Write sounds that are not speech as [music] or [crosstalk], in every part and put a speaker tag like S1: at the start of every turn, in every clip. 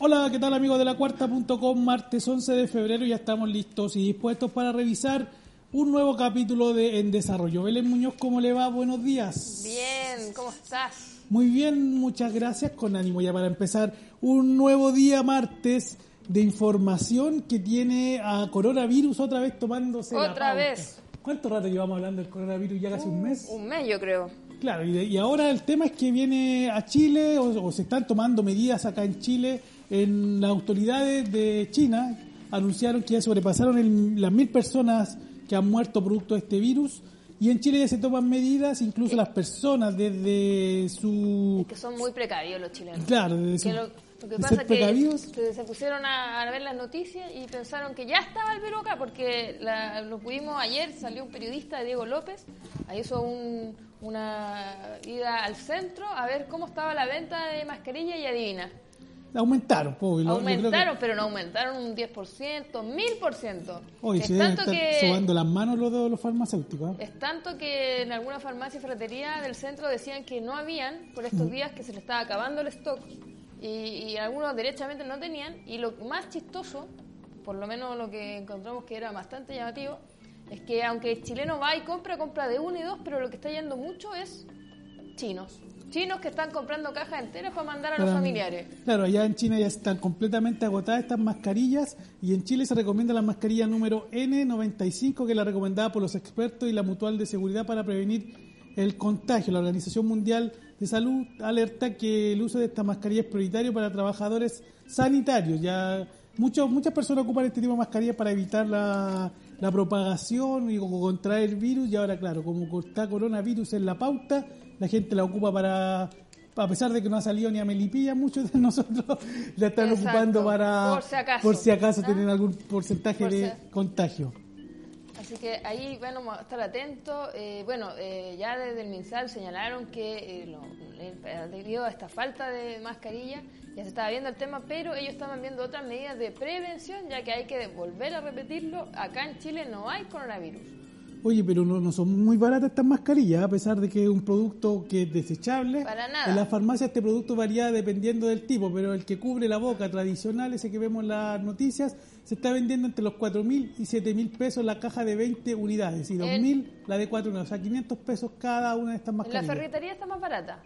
S1: Hola, ¿qué tal amigos de la cuarta.com? Martes 11 de febrero ya estamos listos y dispuestos para revisar un nuevo capítulo de En Desarrollo. Belén Muñoz, ¿cómo le va? Buenos días.
S2: Bien, ¿cómo estás?
S1: Muy bien, muchas gracias. Con ánimo ya para empezar un nuevo día martes de información que tiene a coronavirus otra vez tomándose la
S2: Otra
S1: pauta.
S2: vez.
S1: ¿Cuánto rato llevamos hablando del coronavirus? ¿Ya casi un mes?
S2: Un mes yo creo.
S1: Claro, y, de- y ahora el tema es que viene a Chile o, o se están tomando medidas acá en Chile. En las autoridades de China anunciaron que ya sobrepasaron el- las mil personas que han muerto producto de este virus. Y en Chile ya se toman medidas, incluso las personas desde su...
S2: Que son muy precavidos los chilenos.
S1: Claro, desde su...
S2: Que lo, lo que
S1: de
S2: pasa es que se, se pusieron a, a ver las noticias y pensaron que ya estaba el virus acá, porque la- lo pudimos ayer, salió un periodista, Diego López, ahí hizo un- una ida al centro a ver cómo estaba la venta de mascarilla y adivina.
S1: Aumentaron, que-
S2: Aumentaron, pero no aumentaron un 10%, 1000%.
S1: Hoy
S2: es
S1: deben
S2: tanto
S1: estar
S2: que...
S1: sobando las manos los, de los farmacéuticos. ¿eh?
S2: Es tanto que en alguna farmacia y ferretería del centro decían que no habían por estos días que se le estaba acabando el stock y, y algunos derechamente no tenían y lo más chistoso, por lo menos lo que encontramos que era bastante llamativo, es que aunque el chileno va y compra, compra de uno y dos, pero lo que está yendo mucho es chinos. Chinos que están comprando cajas enteras para mandar a los familiares.
S1: Claro, allá en China ya están completamente agotadas estas mascarillas y en Chile se recomienda la mascarilla número N95 que es la recomendada por los expertos y la Mutual de Seguridad para prevenir el contagio. La Organización Mundial de Salud alerta que el uso de esta mascarilla es prioritario para trabajadores sanitarios. Ya muchos, muchas personas ocupan este tipo de mascarillas para evitar la, la propagación y como contraer virus y ahora claro, como está coronavirus en la pauta, la gente la ocupa para a pesar de que no ha salido ni a Melipilla, muchos de [laughs] nosotros la están
S2: Exacto.
S1: ocupando para
S2: Por si acaso.
S1: por si acaso
S2: ¿Ah?
S1: tener algún porcentaje
S2: Por
S1: de contagio.
S2: Así que ahí bueno, estar atentos. Eh, bueno, eh, ya desde el MinSal señalaron que eh, lo- debido a esta falta de mascarilla ya se estaba viendo el tema, pero ellos estaban viendo otras medidas de prevención, ya que hay que volver a repetirlo. Acá en Chile no hay coronavirus.
S1: Oye, pero no, no son muy baratas estas mascarillas, a pesar de que es un producto que es desechable.
S2: Para nada.
S1: En las farmacias este producto varía dependiendo del tipo, pero el que cubre la boca tradicional, ese que vemos en las noticias, se está vendiendo entre los 4.000 y 7.000 pesos la caja de 20 unidades y 2.000 la de 4 unidades, o sea, 500 pesos cada una de estas
S2: En la
S1: mascarillas.
S2: ferretería está más barata.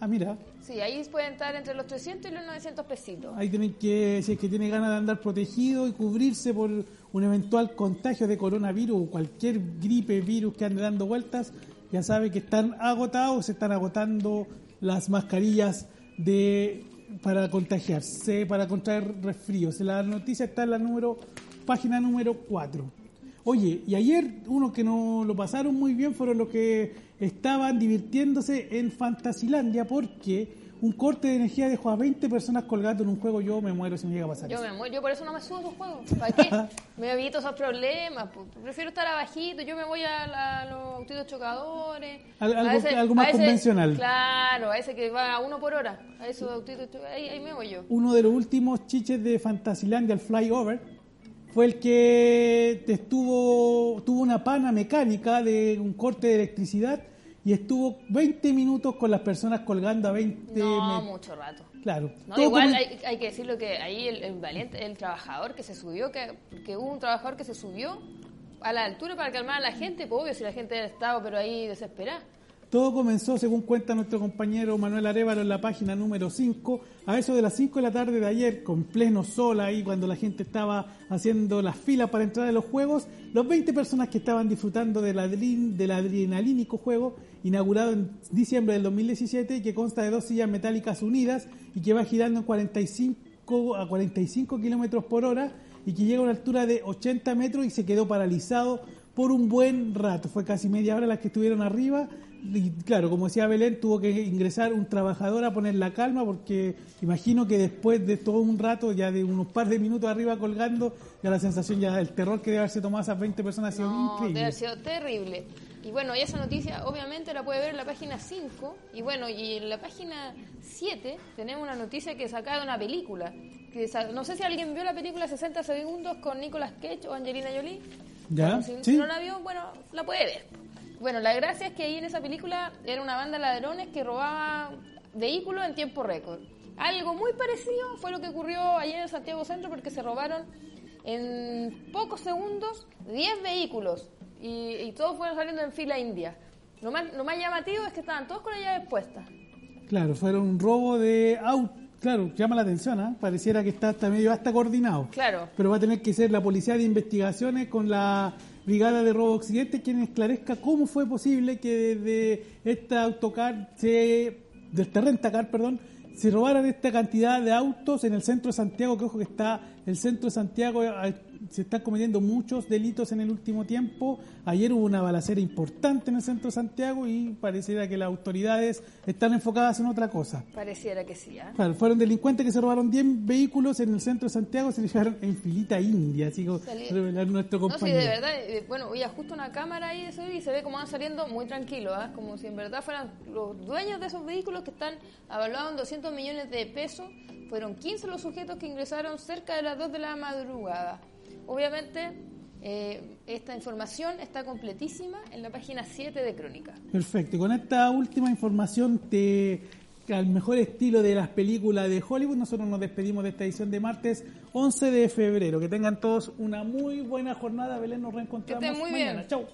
S1: Ah, mira,
S2: Sí, ahí pueden estar entre los 300 y los 900 pesitos.
S1: ahí tienen que, si es que tiene ganas de andar protegido y cubrirse por un eventual contagio de coronavirus o cualquier gripe, virus que ande dando vueltas, ya sabe que están agotados, se están agotando las mascarillas de para contagiarse, para contraer resfríos. La noticia está en la número, página número 4. Oye, y ayer uno que no lo pasaron muy bien fueron los que estaban divirtiéndose en Fantasilandia porque un corte de energía dejó a 20 personas colgando en un juego. Yo me muero si me llega a pasar
S2: Yo
S1: eso.
S2: me muero, yo por eso no me subo a esos juegos. ¿Para qué? [laughs] me evito esos problemas. Prefiero estar abajito. Yo me voy a, la- a los autitos chocadores.
S1: Al- algo más convencional.
S2: Claro, a ese que va a uno por hora. A esos autitos chocadores. Ahí, ahí me voy yo.
S1: Uno de los últimos chiches de Fantasilandia, el Flyover, fue el que estuvo, tuvo una pana mecánica de un corte de electricidad y estuvo 20 minutos con las personas colgando a 20
S2: No,
S1: met-
S2: mucho rato.
S1: Claro.
S2: No, igual
S1: como-
S2: hay, hay que decirlo que ahí el, el valiente, el trabajador que se subió, que, que hubo un trabajador que se subió a la altura para calmar a la gente, pues obvio si la gente había estado, pero ahí desesperada.
S1: Todo comenzó, según cuenta nuestro compañero Manuel Arevalo en la página número 5, a eso de las 5 de la tarde de ayer, con pleno sol ahí, cuando la gente estaba haciendo las filas para entrar a los juegos, los 20 personas que estaban disfrutando del, adrenalínico juego, inaugurado en diciembre del 2017, y que consta de dos sillas metálicas unidas y que va girando en 45 a 45 kilómetros por hora y que llega a una altura de 80 metros y se quedó paralizado por un buen rato. Fue casi media hora las que estuvieron arriba. Y claro, como decía Belén, tuvo que ingresar un trabajador a poner la calma porque imagino que después de todo un rato, ya de unos par de minutos arriba colgando, ya la sensación, ya el terror que debe haberse tomado esas 20 personas ha sido
S2: No, debe
S1: increíble.
S2: haber sido terrible. Y bueno, y esa noticia obviamente la puede ver en la página 5. Y bueno, y en la página 7 tenemos una noticia que saca de una película. Que no sé si alguien vio la película 60 segundos con Nicolas Cage o Angelina Jolie.
S1: Ya,
S2: si,
S1: sí.
S2: si no la vio, bueno, la puede ver. Bueno, la gracia es que ahí en esa película era una banda de ladrones que robaba vehículos en tiempo récord. Algo muy parecido fue lo que ocurrió ayer en Santiago Centro porque se robaron en pocos segundos 10 vehículos y, y todos fueron saliendo en fila india. Lo más, lo más llamativo es que estaban todos con las llaves puestas.
S1: Claro, fueron un robo de auto. Claro, llama la atención, ¿ah? Pareciera que está hasta medio hasta coordinado.
S2: Claro.
S1: Pero va a tener que ser la Policía de Investigaciones con la Brigada de Robo Occidente quien esclarezca cómo fue posible que desde esta autocar, se, de esta rentacar, perdón, se robaran esta cantidad de autos en el centro de Santiago, que ojo que está el centro de Santiago, se están cometiendo muchos delitos en el último tiempo. Ayer hubo una balacera importante en el centro de Santiago y pareciera que las autoridades están enfocadas en otra cosa.
S2: Pareciera que sí, ¿ah?
S1: Claro, fueron delincuentes que se robaron 10 vehículos en el centro de Santiago, se llevaron en filita india, así como revelar nuestro
S2: No, sí,
S1: compañero.
S2: de verdad, eh, bueno, oye, justo una cámara ahí de eso y se ve como van saliendo muy tranquilos, ¿ah? como si en verdad fueran los dueños de esos vehículos que están avalados en 200 millones de pesos. Fueron 15 los sujetos que ingresaron cerca de las 2 de la madrugada. Obviamente, eh, esta información está completísima en la página 7 de Crónica.
S1: Perfecto, y con esta última información te al mejor estilo de las películas de Hollywood, nosotros nos despedimos de esta edición de martes 11 de febrero. Que tengan todos una muy buena jornada. Belén, nos reencontramos
S2: Que estén muy
S1: mañana.
S2: bien.
S1: Chau.